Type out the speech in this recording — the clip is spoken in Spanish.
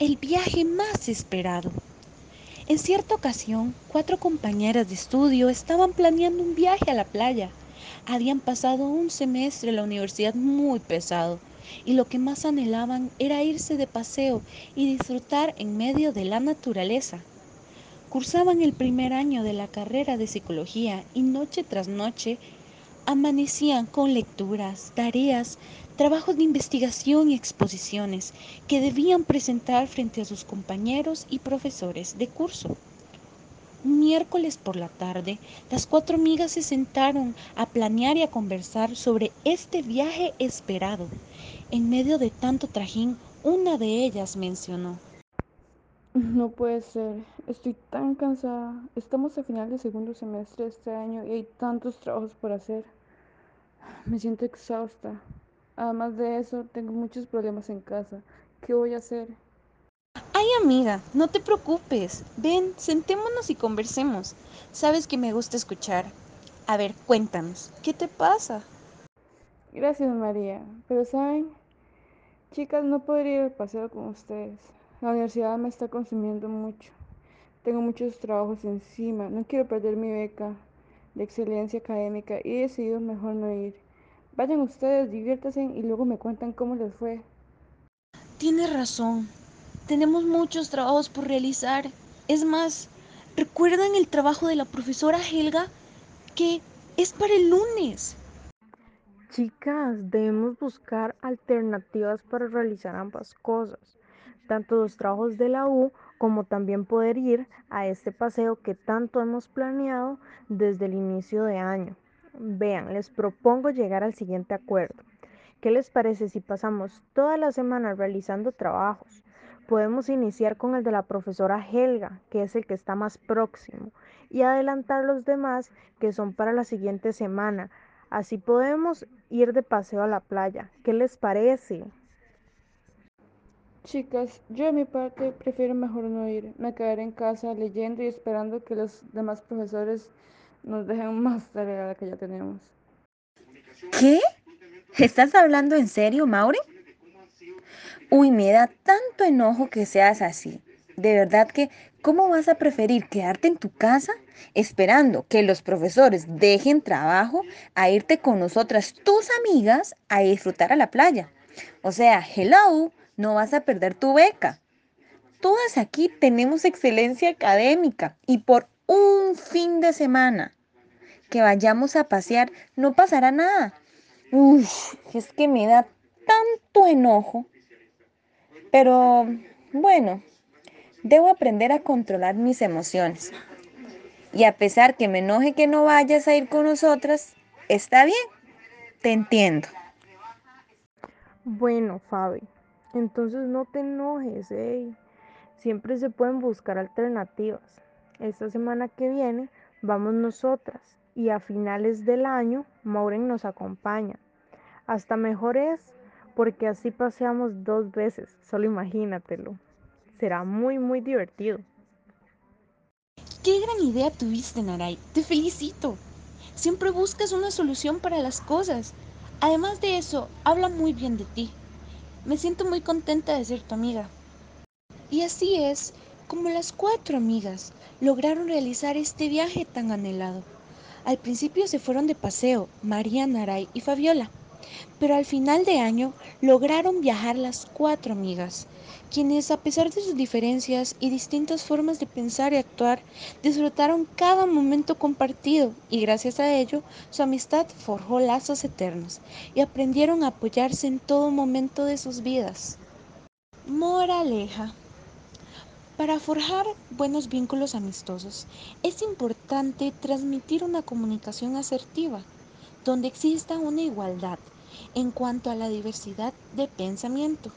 el viaje más esperado. En cierta ocasión, cuatro compañeras de estudio estaban planeando un viaje a la playa. Habían pasado un semestre en la universidad muy pesado y lo que más anhelaban era irse de paseo y disfrutar en medio de la naturaleza. Cursaban el primer año de la carrera de psicología y noche tras noche amanecían con lecturas, tareas, trabajos de investigación y exposiciones que debían presentar frente a sus compañeros y profesores de curso. Un miércoles por la tarde, las cuatro amigas se sentaron a planear y a conversar sobre este viaje esperado. En medio de tanto trajín, una de ellas mencionó. No puede ser, estoy tan cansada. Estamos a final de segundo semestre de este año y hay tantos trabajos por hacer. Me siento exhausta. Además de eso, tengo muchos problemas en casa. ¿Qué voy a hacer? Ay amiga, no te preocupes. Ven, sentémonos y conversemos. Sabes que me gusta escuchar. A ver, cuéntanos, ¿qué te pasa? Gracias María, pero saben, chicas, no podría ir al paseo con ustedes. La universidad me está consumiendo mucho. Tengo muchos trabajos encima. No quiero perder mi beca de excelencia académica y he decidido mejor no ir. Vayan ustedes, diviértanse y luego me cuentan cómo les fue. Tienes razón. Tenemos muchos trabajos por realizar. Es más, ¿recuerdan el trabajo de la profesora Helga? Que es para el lunes. Chicas, debemos buscar alternativas para realizar ambas cosas, tanto los trabajos de la U como también poder ir a este paseo que tanto hemos planeado desde el inicio de año. Vean, les propongo llegar al siguiente acuerdo. ¿Qué les parece si pasamos toda la semana realizando trabajos? Podemos iniciar con el de la profesora Helga, que es el que está más próximo, y adelantar los demás que son para la siguiente semana. Así podemos ir de paseo a la playa. ¿Qué les parece? Chicas, yo de mi parte prefiero mejor no ir. Me quedaré en casa leyendo y esperando que los demás profesores nos dejen más tarea la que ya tenemos. ¿Qué? ¿Estás hablando en serio, Maureen? Uy, me da tanto enojo que seas así. De verdad que, ¿cómo vas a preferir quedarte en tu casa esperando que los profesores dejen trabajo a irte con nosotras, tus amigas, a disfrutar a la playa? O sea, hello, no vas a perder tu beca. Todas aquí tenemos excelencia académica y por un fin de semana que vayamos a pasear no pasará nada. Uy, es que me da tanto enojo. Pero bueno, debo aprender a controlar mis emociones. Y a pesar que me enoje que no vayas a ir con nosotras, está bien, te entiendo. Bueno, Fabi, entonces no te enojes, ¿eh? Siempre se pueden buscar alternativas. Esta semana que viene vamos nosotras y a finales del año Maureen nos acompaña. Hasta mejor es porque así paseamos dos veces, solo imagínatelo. Será muy, muy divertido. ¡Qué gran idea tuviste, Naray! Te felicito. Siempre buscas una solución para las cosas. Además de eso, habla muy bien de ti. Me siento muy contenta de ser tu amiga. Y así es como las cuatro amigas lograron realizar este viaje tan anhelado. Al principio se fueron de paseo, María, Naray y Fabiola pero al final de año lograron viajar las cuatro amigas, quienes a pesar de sus diferencias y distintas formas de pensar y actuar, disfrutaron cada momento compartido y gracias a ello su amistad forjó lazos eternos y aprendieron a apoyarse en todo momento de sus vidas. Moraleja. Para forjar buenos vínculos amistosos es importante transmitir una comunicación asertiva, donde exista una igualdad en cuanto a la diversidad de pensamiento